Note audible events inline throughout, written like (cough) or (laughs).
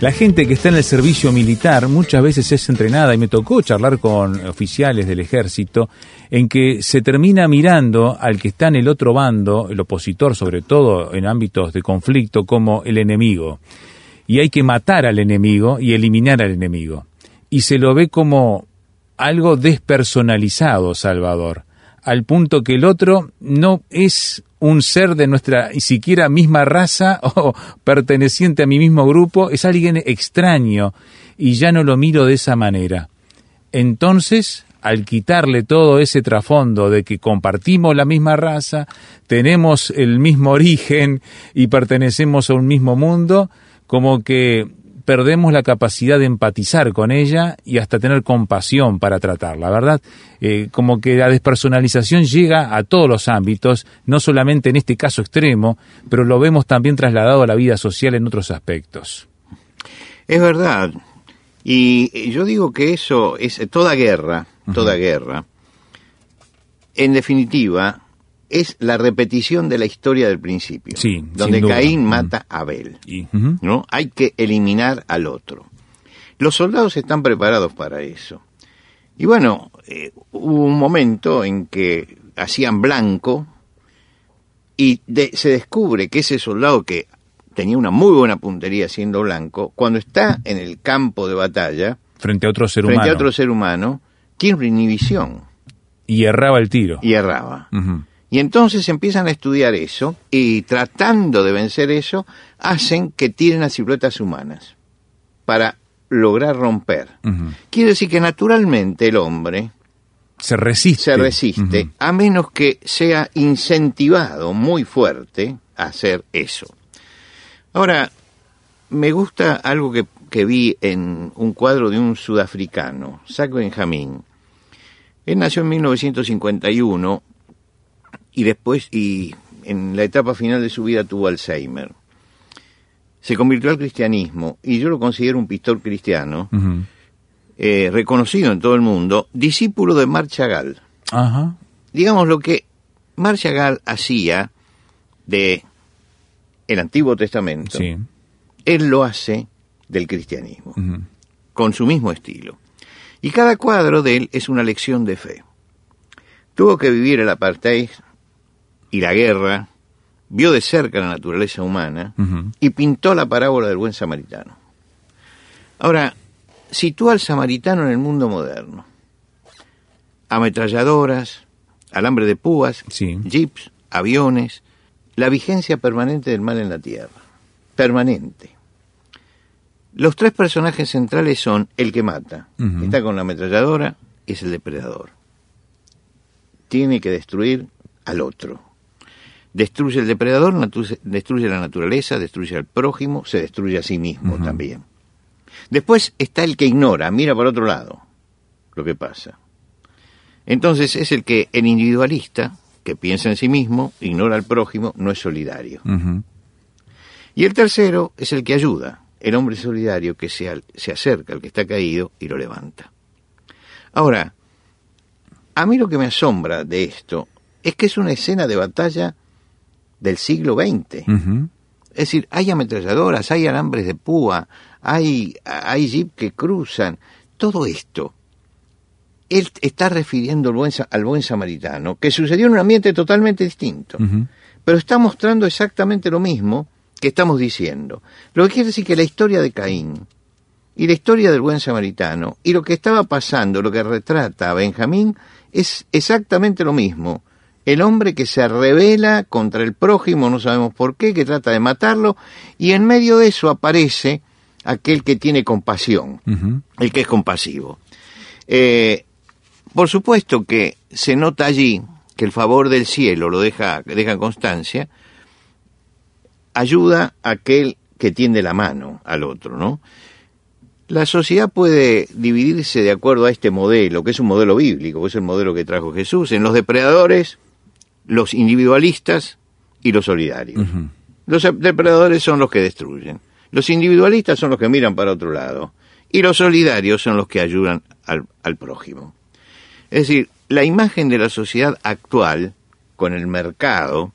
La gente que está en el servicio militar muchas veces es entrenada y me tocó charlar con oficiales del ejército en que se termina mirando al que está en el otro bando, el opositor sobre todo en ámbitos de conflicto, como el enemigo. Y hay que matar al enemigo y eliminar al enemigo. Y se lo ve como algo despersonalizado, Salvador, al punto que el otro no es un ser de nuestra siquiera misma raza (laughs) o perteneciente a mi mismo grupo, es alguien extraño y ya no lo miro de esa manera. Entonces, al quitarle todo ese trasfondo de que compartimos la misma raza, tenemos el mismo origen y pertenecemos a un mismo mundo, como que perdemos la capacidad de empatizar con ella y hasta tener compasión para tratarla, ¿verdad? Eh, como que la despersonalización llega a todos los ámbitos, no solamente en este caso extremo, pero lo vemos también trasladado a la vida social en otros aspectos. Es verdad. Y yo digo que eso es toda guerra, toda guerra, en definitiva, es la repetición de la historia del principio, Sí, donde. Caín mata a Abel. Y. ¿no? Hay que eliminar al otro. Los soldados están preparados para eso. Y bueno, eh, hubo un momento en que hacían blanco y de- se descubre que ese soldado que tenía una muy buena puntería siendo blanco, cuando está en el campo de batalla, frente a otro ser frente humano. a otro ser humano, tiene una inhibición Y erraba el tiro. y erraba. Y entonces empiezan a estudiar eso y tratando de vencer eso, hacen que tiren a siluetas humanas para lograr romper. Quiere decir que naturalmente el hombre Se resiste. se resiste a menos que sea incentivado muy fuerte a hacer eso. Ahora, me gusta algo que, que vi en un cuadro de un sudafricano, Zach Benjamin. Él nació en 1951 y después, y en la etapa final de su vida tuvo Alzheimer. Se convirtió al cristianismo y yo lo considero un pistor cristiano, eh, reconocido en todo el mundo, discípulo de Marc Chagall Ajá. digamos lo que Marc Chagall hacía de el Antiguo Testamento, Sí. él lo hace del cristianismo, con su mismo estilo. Y cada cuadro de él es una lección de fe. Tuvo que vivir el apartheid y la guerra, vio de cerca la naturaleza humana y pintó la parábola del buen samaritano. Ahora, sitúa al samaritano en el mundo moderno. Ametralladoras, alambre de púas, Sí. jeeps, aviones, la vigencia permanente del mal en la tierra. Permanente. Los tres personajes centrales son el que mata, Ujú. está con la ametralladora, es el depredador. Tiene que destruir al otro. Destruye el depredador, destruye la naturaleza, destruye al prójimo, se destruye a sí mismo también. Después está el que ignora, mira para otro lado lo que pasa. Entonces es el que, el individualista, que piensa en sí mismo, ignora al prójimo, no es solidario. Y el tercero es el que ayuda, el hombre solidario que se, al- se acerca al que está caído y lo levanta. Ahora, a mí lo que me asombra de esto es que es una escena de batalla del siglo XX. Es decir, hay ametralladoras, hay alambres de púa, hay, hay jeep que cruzan, todo esto. Él está refiriendo al buen, al buen samaritano, que sucedió en un ambiente totalmente distinto pero está mostrando exactamente lo mismo que estamos diciendo. Lo que quiere decir que la historia de Caín y la historia del buen samaritano y lo que estaba pasando, lo que retrata Benjamín, es exactamente lo mismo. El hombre que se revela contra el prójimo, no sabemos por qué, que trata de matarlo, y en medio de eso aparece aquel que tiene compasión, el que es compasivo. Eh, por supuesto que se nota allí que el favor del cielo lo deja, deja constancia, ayuda a aquel que tiende la mano al otro, ¿no? La sociedad puede dividirse de acuerdo a este modelo, que es un modelo bíblico, que es el modelo que trajo Jesús, en los depredadores, los individualistas y los solidarios. Los depredadores son los que destruyen. Los individualistas son los que miran para otro lado. Y los solidarios son los que ayudan al, al prójimo. Es decir, la imagen de la sociedad actual, con el mercado,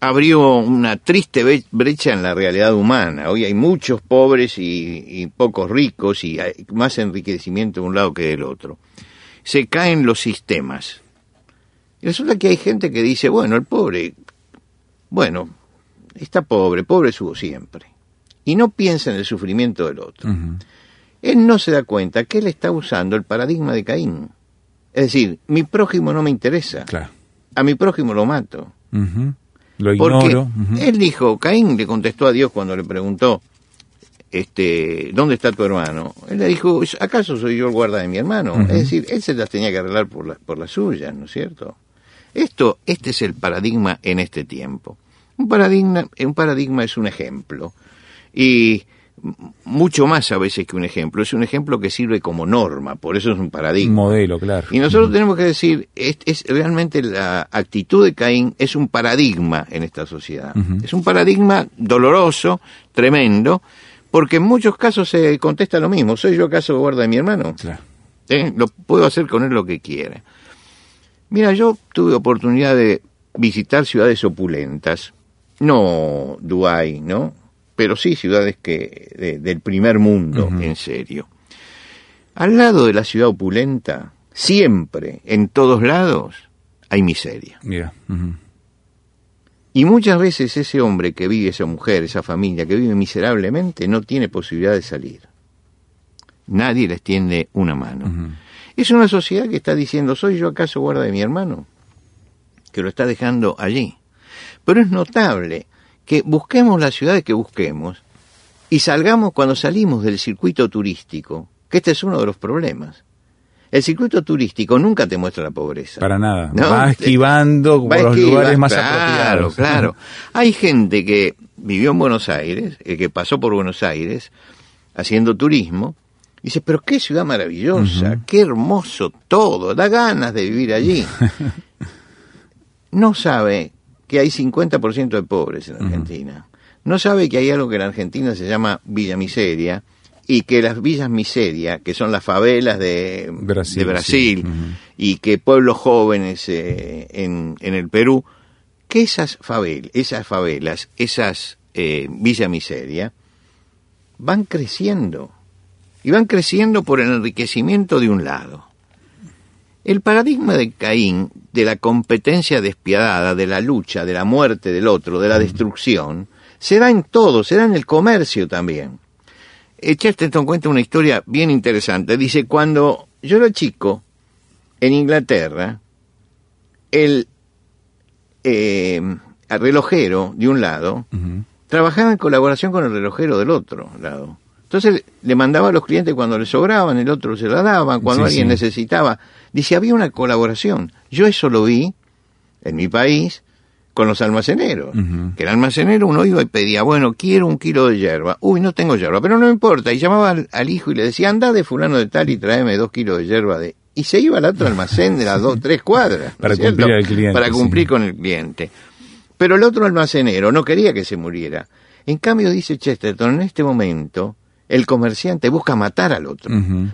abrió una triste brecha en la realidad humana. Hoy hay muchos pobres y, pocos ricos y hay más enriquecimiento de un lado que del otro. Se caen los sistemas. Y resulta que hay gente que dice, bueno, el pobre, bueno, está pobre, pobre subo siempre. Y no piensa en el sufrimiento del otro. Él no se da cuenta que él está usando el paradigma de Caín. Es decir, mi prójimo no me interesa. A mi prójimo lo mato. Lo ignoro. Él dijo, Caín le contestó a Dios cuando le preguntó, este, ¿dónde está tu hermano? Él le dijo, ¿acaso soy yo el guarda de mi hermano? Es decir, él se las tenía que arreglar por, la, por las suyas, ¿no es cierto? Esto, este es el paradigma en este tiempo. Un paradigma, un paradigma es un ejemplo. Y mucho más a veces que un ejemplo. Es un ejemplo que sirve como norma, por eso es un paradigma. Un modelo, claro. Y nosotros tenemos que decir, es, es, realmente la actitud de Caín es un paradigma en esta sociedad. Es un paradigma doloroso, tremendo, porque en muchos casos se contesta lo mismo. ¿Soy yo acaso guarda de mi hermano? Claro. ¿Eh? Lo puedo hacer con él lo que quiera. Mira, yo tuve oportunidad de visitar ciudades opulentas, no Dubái, ¿no? pero sí ciudades que del primer mundo, en serio. Al lado de la ciudad opulenta, siempre, en todos lados, hay miseria. Y muchas veces ese hombre que vive, esa mujer, esa familia que vive miserablemente, no tiene posibilidad de salir. Nadie les tiende una mano. Es una sociedad que está diciendo, ¿soy yo acaso guarda de mi hermano? Que lo está dejando allí. Pero es notable que busquemos las ciudades que busquemos y salgamos cuando salimos del circuito turístico, que este es uno de los problemas. El circuito turístico nunca te muestra la pobreza. Para nada. Va esquivando por los lugares más claro, Claro, Hay gente que vivió en Buenos Aires, eh, que pasó por Buenos Aires haciendo turismo, dice, pero qué ciudad maravillosa, qué hermoso todo, da ganas de vivir allí. (laughs) no sabe que hay 50% de pobres en Argentina. No sabe que hay algo que en Argentina se llama Villa Miseria y que las villas miseria, que son las favelas de Brasil, de Brasil y que pueblos jóvenes eh, en, en, el Perú, que esas favelas, esas favelas, esas eh, villas miseria, van creciendo. Y van creciendo por el enriquecimiento de un lado. El paradigma de Caín, de la competencia despiadada, de la lucha, de la muerte del otro, de la destrucción, se da en todo, se da en el comercio también. Eh, Chesterton cuenta una historia bien interesante. Dice, cuando yo era chico, en Inglaterra, el eh, relojero de un lado trabajaba en colaboración con el relojero del otro lado. Entonces le mandaba a los clientes cuando le sobraban, el otro se la daban, cuando alguien necesitaba. Dice, había una colaboración. Yo eso lo vi en mi país con los almaceneros. Que el almacenero uno iba y pedía, bueno, quiero un kilo de hierba. Uy, no tengo hierba, pero no importa. Y llamaba al, hijo y le decía, anda de fulano de tal y tráeme dos kilos de hierba de... Y se iba al otro almacén de las (laughs) dos, tres cuadras. Para cumplir al cliente. Para cumplir con el cliente. Pero el otro almacenero no quería que se muriera. En cambio, dice Chesterton, en este momento, el comerciante busca matar al otro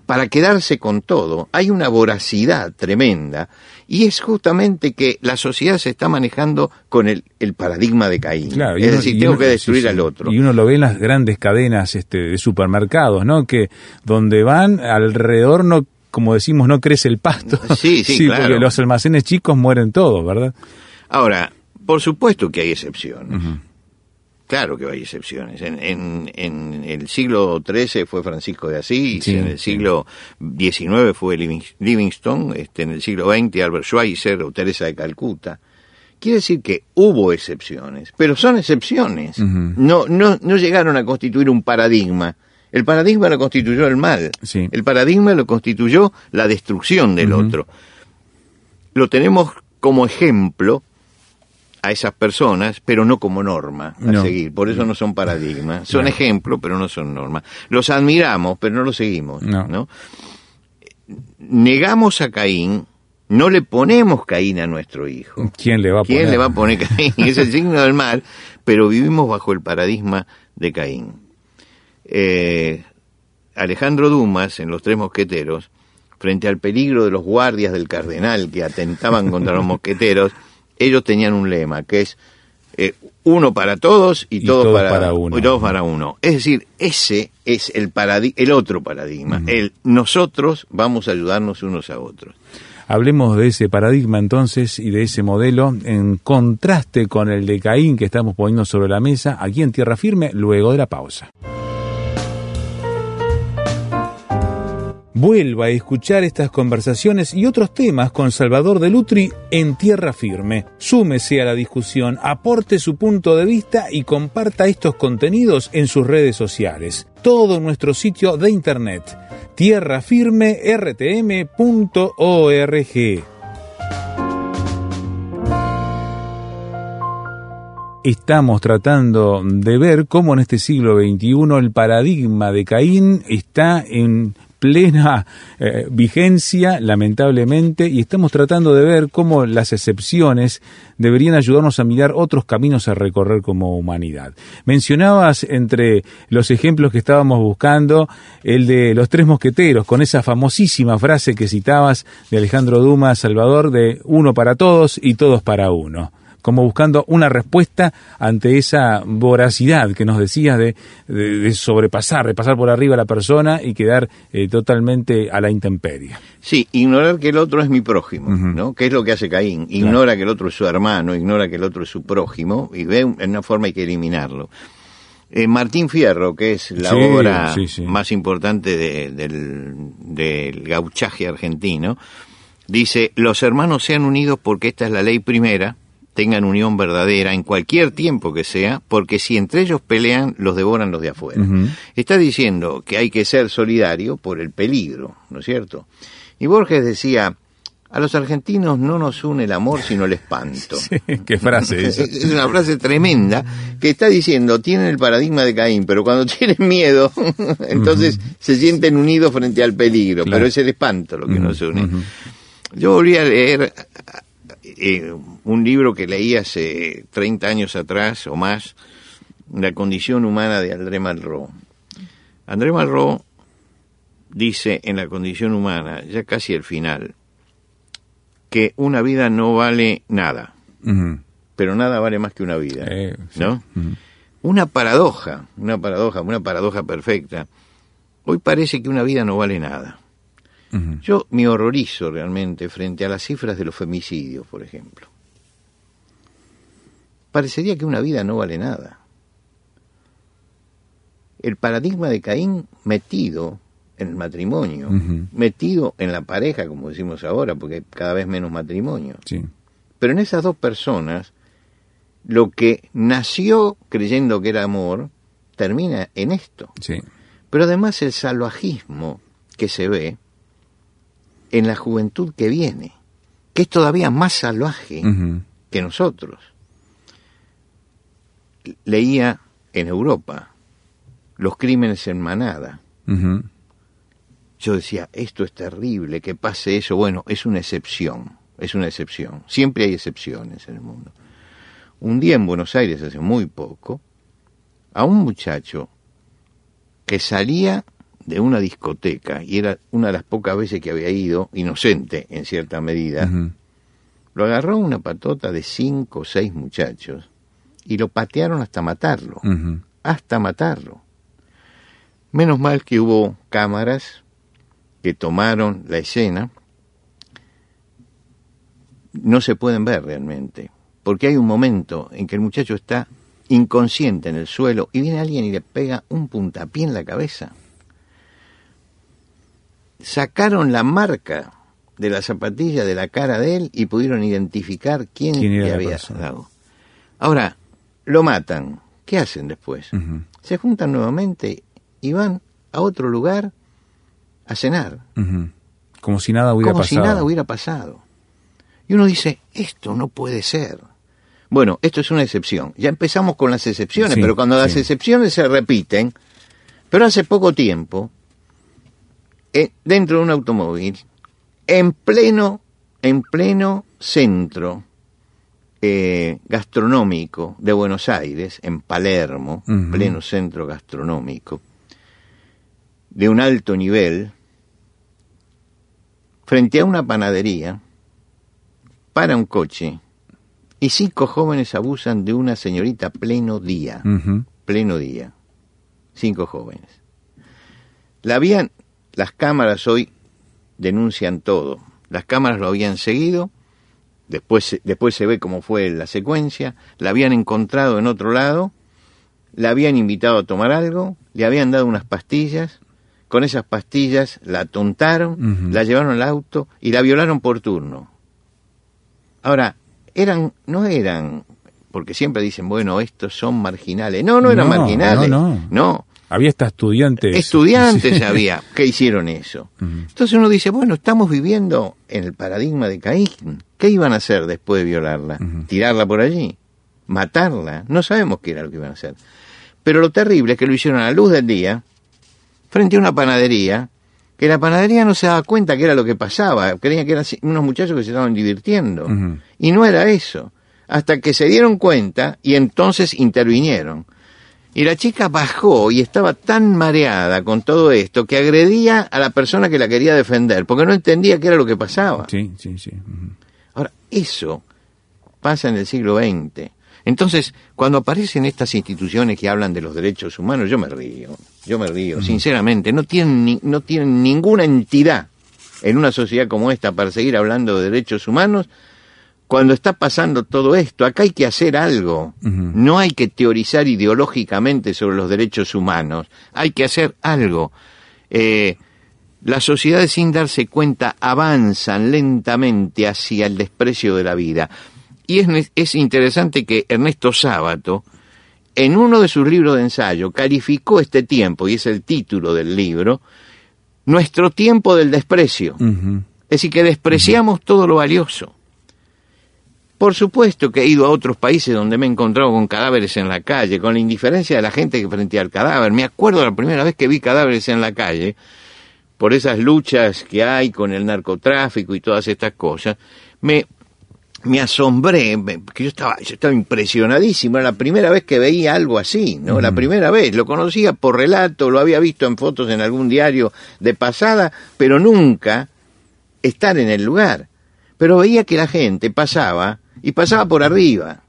para quedarse con todo. Hay una voracidad tremenda y es justamente que la sociedad se está manejando con el, paradigma de Caín. es decir, tengo que destruir al otro. Y uno lo ve en las grandes cadenas este, de supermercados, ¿no? Que donde van alrededor no como decimos, no crece el pasto. (laughs) Sí, sí, claro. porque los almacenes chicos mueren todos, ¿verdad? Ahora, por supuesto que hay excepciones. Claro que hay excepciones. En, en, el siglo XIII fue Francisco de Asís, en el siglo XIX fue Livingstone, este, en el siglo XX Albert Schweitzer o Teresa de Calcuta. Quiere decir que hubo excepciones, pero son excepciones. no, no, no llegaron a constituir un paradigma. El paradigma lo constituyó el mal. El paradigma lo constituyó la destrucción del otro. Lo tenemos como ejemplo a esas personas, pero no como norma a No. seguir. Por eso no son paradigmas. (laughs) Son Claro. ejemplos, pero no son normas. Los admiramos, pero no los seguimos. No. ¿no? Negamos a Caín, no le ponemos Caín a nuestro hijo. ¿Quién le va a ¿Quién poner? le va a poner Caín? (laughs) Es el signo del mal, pero vivimos bajo el paradigma de Caín. Eh, Alejandro Dumas, en Los Tres Mosqueteros, frente al peligro de los guardias del cardenal que atentaban contra los (laughs) mosqueteros, ellos tenían un lema que es eh, uno para todos y, Y todos, todos para, para uno. y todos para uno. Es decir, ese es el, el otro paradigma. El nosotros vamos a ayudarnos unos a otros. Hablemos de ese paradigma entonces y de ese modelo en contraste con el de Caín que estamos poniendo sobre la mesa aquí en Tierra Firme luego de la pausa. Vuelva a escuchar estas conversaciones y otros temas con Salvador de Lutri en Tierra Firme. Súmese a la discusión, aporte su punto de vista y comparta estos contenidos en sus redes sociales. Todo nuestro sitio de internet tierrafirmertm.org. Estamos tratando de ver cómo en este siglo XXI el paradigma de Caín está en plena eh, vigencia, lamentablemente, y estamos tratando de ver cómo las excepciones deberían ayudarnos a mirar otros caminos a recorrer como humanidad. Mencionabas entre los ejemplos que estábamos buscando el de los tres mosqueteros, con esa famosísima frase que citabas de Alejandro Dumas, Salvador, de uno para todos y todos para uno como buscando una respuesta ante esa voracidad que nos decías de, de- de sobrepasar, de pasar por arriba a la persona y quedar eh, totalmente a la intemperie. Sí, ignorar que el otro es mi prójimo. ¿no? ¿Qué es lo que hace Caín? Ignora que el otro es su hermano, ignora que el otro es su prójimo y ve en una forma hay que eliminarlo. Eh, Martín Fierro, que es la Sí, obra sí, sí. más importante de- del, del gauchaje argentino, dice, los hermanos sean unidos porque esta es la ley primera, tengan unión verdadera en cualquier tiempo que sea, porque si entre ellos pelean, los devoran los de afuera. Está diciendo que hay que ser solidario por el peligro, ¿no es cierto? Y Borges decía, a los argentinos no nos une el amor sino el espanto. (laughs) Qué frase (laughs) esa. Es una frase tremenda que está diciendo, tienen el paradigma de Caín, pero cuando (laughs) tienen miedo, entonces se sienten unidos frente al peligro, Claro. pero es el espanto lo que nos une. Yo volví a leer eh, un libro que leí hace 30 años atrás o más, La condición humana de André Malraux. André Malraux dice en La condición humana, ya casi al final, que una vida no vale nada, pero nada vale más que una vida, Eh, sí. ¿no? Una paradoja, una paradoja, una paradoja perfecta. Hoy parece que una vida no vale nada. Yo me horrorizo realmente frente a las cifras de los femicidios, por ejemplo. Parecería que una vida no vale nada. El paradigma de Caín metido en el matrimonio, metido en la pareja, como decimos ahora, porque hay cada vez menos matrimonio. Sí. Pero en esas dos personas, lo que nació creyendo que era amor, termina en esto. Sí. Pero además el salvajismo que se ve en la juventud que viene, que es todavía más salvaje que nosotros. Leía en Europa los crímenes en manada. Yo decía, esto es terrible, que pase eso. Bueno, es una excepción, es una excepción. Siempre hay excepciones en el mundo. Un día en Buenos Aires, hace muy poco, a un muchacho que salía de una discoteca, y era una de las pocas veces que había ido, inocente en cierta medida, lo agarró una patota de cinco o seis muchachos y lo patearon hasta matarlo, hasta matarlo. Menos mal que hubo cámaras que tomaron la escena. No se pueden ver realmente, porque hay un momento en que el muchacho está inconsciente en el suelo y viene alguien y le pega un puntapié en la cabeza. Sacaron la marca de la zapatilla de la cara de él y pudieron identificar quién, ¿Quién era le había dado. Ahora, lo matan. ¿Qué hacen después? Se juntan nuevamente y van a otro lugar a cenar. Como si nada hubiera como pasado. si nada hubiera pasado. Y uno dice, esto no puede ser. Bueno, esto es una excepción. Ya empezamos con las excepciones, Sí, pero cuando las excepciones se repiten, pero hace poco tiempo, dentro de un automóvil, en pleno, en pleno centro eh, gastronómico de Buenos Aires, en Palermo, Ujú. pleno centro gastronómico, de un alto nivel, frente a una panadería, para un coche y cinco jóvenes abusan de una señorita pleno día, pleno día. Cinco jóvenes. La habían, las cámaras hoy denuncian todo. Las cámaras lo habían seguido, después, se- después se ve cómo fue la secuencia, la habían encontrado en otro lado, la habían invitado a tomar algo, le habían dado unas pastillas, con esas pastillas la atontaron, la llevaron al auto y la violaron por turno. Ahora, eran, no eran, porque siempre dicen, bueno, estos son marginales. No, no eran No, marginales. no, no. no. Había hasta estudiantes. Estudiantes Sí. había que hicieron eso. (laughs) Entonces uno dice, bueno, estamos viviendo en el paradigma de Caín. ¿Qué iban a hacer después de violarla? ¿Tirarla por allí? ¿Matarla? No sabemos qué era lo que iban a hacer. Pero lo terrible es que lo hicieron a la luz del día, frente a una panadería, que la panadería no se daba cuenta que era lo que pasaba. Creían que eran unos muchachos que se estaban divirtiendo. Y no era eso. Hasta que se dieron cuenta y entonces intervinieron. Y la chica bajó y estaba tan mareada con todo esto que agredía a la persona que la quería defender, porque no entendía qué era lo que pasaba. Sí, sí, sí. Ahora, eso pasa en el siglo XX. Entonces, cuando aparecen estas instituciones que hablan de los derechos humanos, yo me río, yo me río, sinceramente, no tienen, ni- no tienen ninguna entidad en una sociedad como esta para seguir hablando de derechos humanos cuando está pasando todo esto. Acá hay que hacer algo. No hay que teorizar ideológicamente sobre los derechos humanos. Hay que hacer algo. Eh, las sociedades sin darse cuenta avanzan lentamente hacia el desprecio de la vida. Y es, es interesante que Ernesto Sábato, en uno de sus libros de ensayo, calificó este tiempo, y es el título del libro, Nuestro tiempo del desprecio. Es decir, que despreciamos todo lo valioso. Por supuesto que he ido a otros países donde me he encontrado con cadáveres en la calle, con la indiferencia de la gente que frente al cadáver. Me acuerdo la primera vez que vi cadáveres en la calle, por esas luchas que hay con el narcotráfico y todas estas cosas, me, me asombré, me- que yo estaba, yo estaba impresionadísimo, era la primera vez que veía algo así, ¿no? La primera vez, lo conocía por relato, lo había visto en fotos en algún diario de pasada, pero nunca estar en el lugar. Pero veía que la gente pasaba y pasaba por arriba,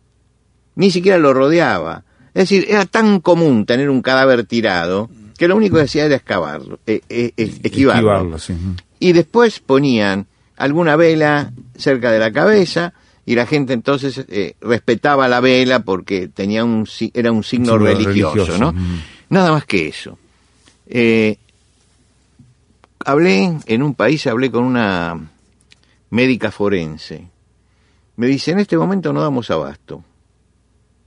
ni siquiera lo rodeaba. Es decir, era tan común tener un cadáver tirado que lo único que hacía era excavarlo, eh, eh, eh, esquivarlo. Esquivarlo, sí. Ujú. Y después ponían alguna vela cerca de la cabeza y la gente entonces eh, respetaba la vela porque tenía un era un signo, signo religioso, religioso, ¿no? Nada más que eso. Eh, hablé en un país, hablé con una médica forense. Me dice, en este momento no damos abasto.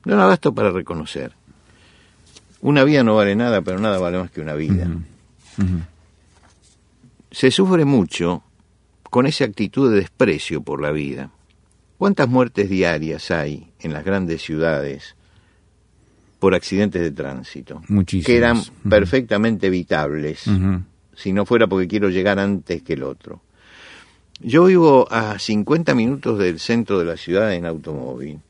No damos abasto para reconocer. Una vida no vale nada, pero nada vale más que una vida se sufre mucho con esa actitud de desprecio por la vida. ¿Cuántas muertes diarias hay en las grandes ciudades por accidentes de tránsito? Muchísimas. Que eran perfectamente evitables, si no fuera porque quiero llegar antes que el otro. Yo vivo a 50 minutos del centro de la ciudad en automóvil.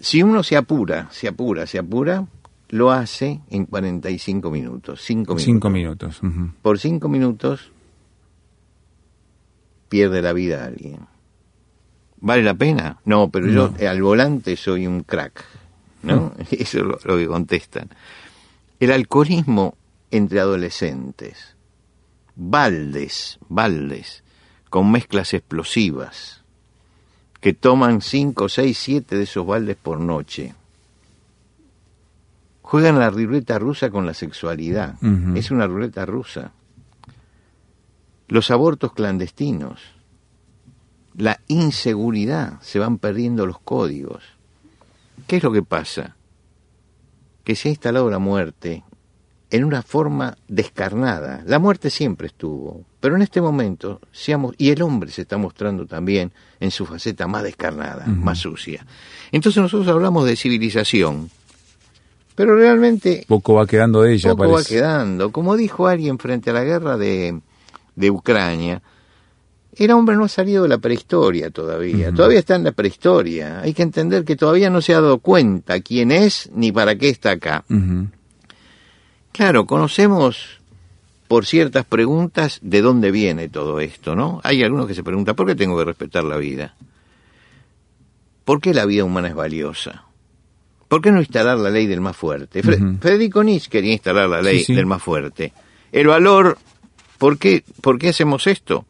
Si uno se apura, se apura, se apura, lo hace en 45 minutos, 5 minutos Cinco minutos. por cinco minutos pierde la vida alguien. ¿Vale la pena? No, pero yo No. al volante soy un crack, ¿no? (laughs) Eso es lo, lo que contestan. El alcoholismo entre adolescentes, baldes, baldes, con mezclas explosivas, que toman cinco, seis, siete de esos baldes por noche. Juegan la ruleta rusa con la sexualidad. Es una ruleta rusa. Los abortos clandestinos. La inseguridad. Se van perdiendo los códigos. ¿Qué es lo que pasa? Que se ha instalado la muerte en una forma descarnada. La muerte siempre estuvo, pero en este momento, seamos, y el hombre se está mostrando también en su faceta más descarnada, más sucia. Entonces nosotros hablamos de civilización, pero realmente... Poco va quedando de ella, Poco va quedando. Como dijo alguien frente a la guerra de, de Ucrania, el hombre no ha salido de la prehistoria todavía, todavía está en la prehistoria. Hay que entender que todavía no se ha dado cuenta quién es ni para qué está acá. Claro, conocemos por ciertas preguntas de dónde viene todo esto, ¿no? Hay algunos que se preguntan, ¿por qué tengo que respetar la vida? ¿Por qué la vida humana es valiosa? ¿Por qué no instalar la ley del más fuerte? Federico Nietzsche quería instalar la ley del más fuerte. El valor, ¿por qué, ¿por qué hacemos esto?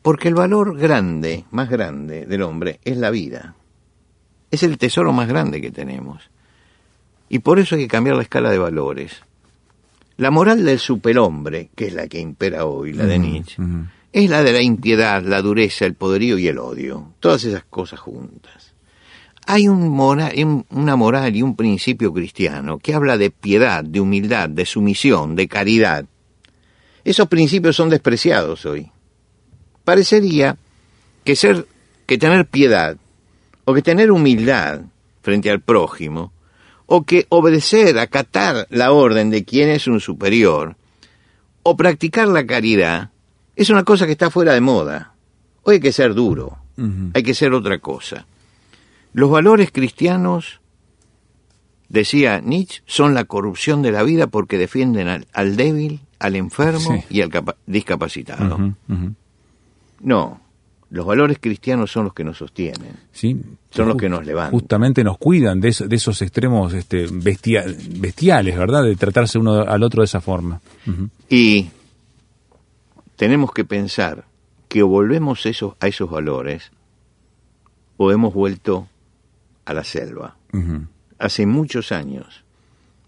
Porque el valor grande, más grande del hombre, es la vida. Es el tesoro más grande que tenemos. Y por eso hay que cambiar la escala de valores. La moral del superhombre, que es la que impera hoy, la de Nietzsche, es la de la impiedad, la dureza, el poderío y el odio. Todas esas cosas juntas. Hay un una moral y un principio cristiano que habla de piedad, de humildad, de sumisión, de caridad. Esos principios son despreciados hoy. Parecería que ser, que tener piedad o que tener humildad frente al prójimo o que obedecer, acatar la orden de quien es un superior, o practicar la caridad, es una cosa que está fuera de moda. Hoy hay que ser duro, hay que ser otra cosa. Los valores cristianos, decía Nietzsche, son la corrupción de la vida porque defienden al, débil, al enfermo y al discapacitado. No, los valores cristianos son los que nos sostienen. Sí, son los que nos levantan. Justamente nos cuidan de, esos extremos este, bestiales, ¿verdad? De tratarse uno al otro de esa forma. Y tenemos que pensar que o volvemos esos, a esos valores o hemos vuelto a la selva. Hace muchos años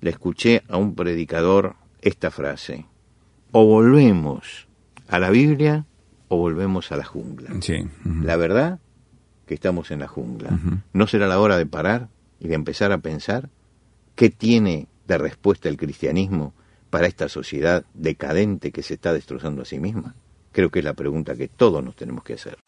le escuché a un predicador esta frase. O volvemos a la Biblia o volvemos a la jungla. La verdad que estamos en la jungla. ¿No será la hora de parar y de empezar a pensar qué tiene de respuesta el cristianismo para esta sociedad decadente que se está destrozando a sí misma? Creo que es la pregunta que todos nos tenemos que hacer.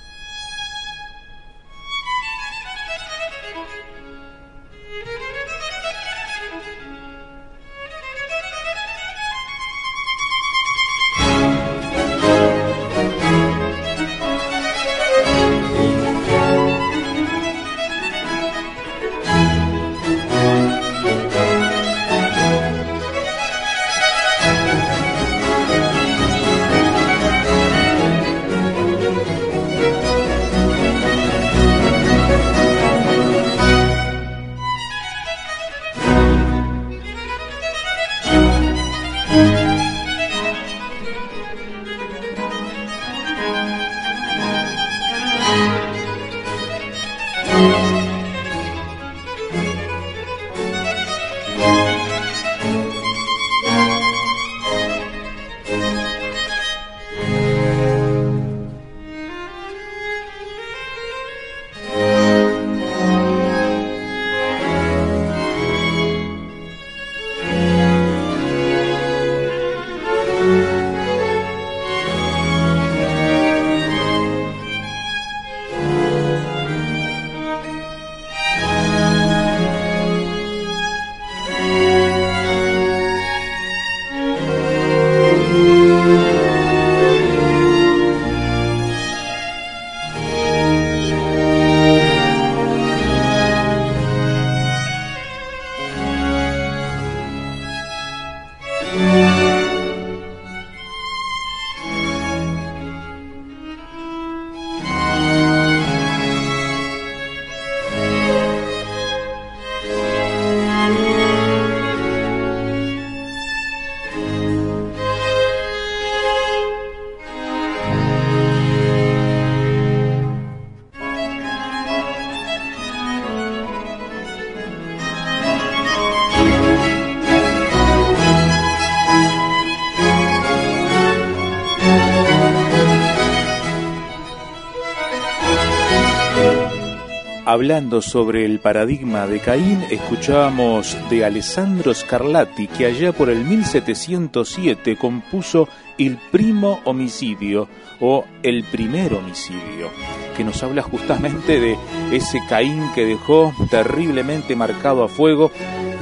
Hablando sobre el paradigma de Caín, escuchábamos de Alessandro Scarlatti, que allá por el 1707 compuso El primo homicidio o El primer homicidio, que nos habla justamente de ese Caín que dejó terriblemente marcado a fuego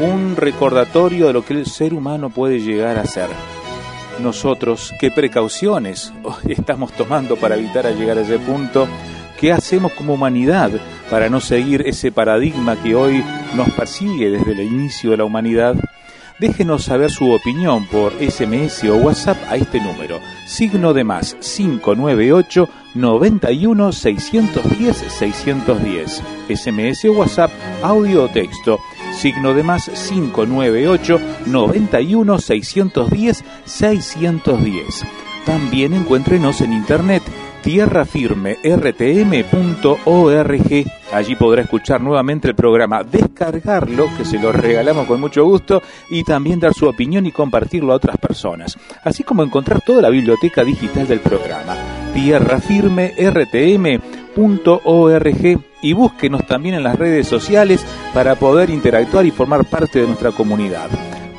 un recordatorio de lo que el ser humano puede llegar a ser. Nosotros, ¿qué precauciones (laughs) estamos tomando para evitar llegar a ese punto? ¿Qué hacemos como humanidad para no seguir ese paradigma que hoy nos persigue desde el inicio de la humanidad? Déjenos saber su opinión por SMS o WhatsApp a este número, signo de más 598 91 610 610. SMS o WhatsApp, audio o texto, signo de más 598 91 610 610. También encuéntrenos en internet tierrafirmertm.org. Allí podrá escuchar nuevamente el programa, descargarlo, que se lo regalamos con mucho gusto, y también dar su opinión y compartirlo a otras personas. Así como encontrar toda la biblioteca digital del programa, tierrafirmertm.org y búsquenos también en las redes sociales para poder interactuar y formar parte de nuestra comunidad.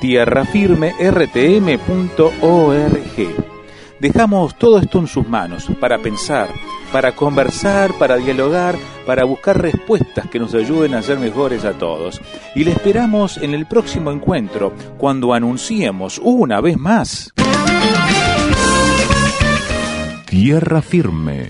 tierrafirmertm.org. Dejamos todo esto en sus manos para pensar, para conversar, para dialogar, para buscar respuestas que nos ayuden a ser mejores a todos. Y le esperamos en el próximo encuentro, cuando anunciemos una vez más. Tierra firme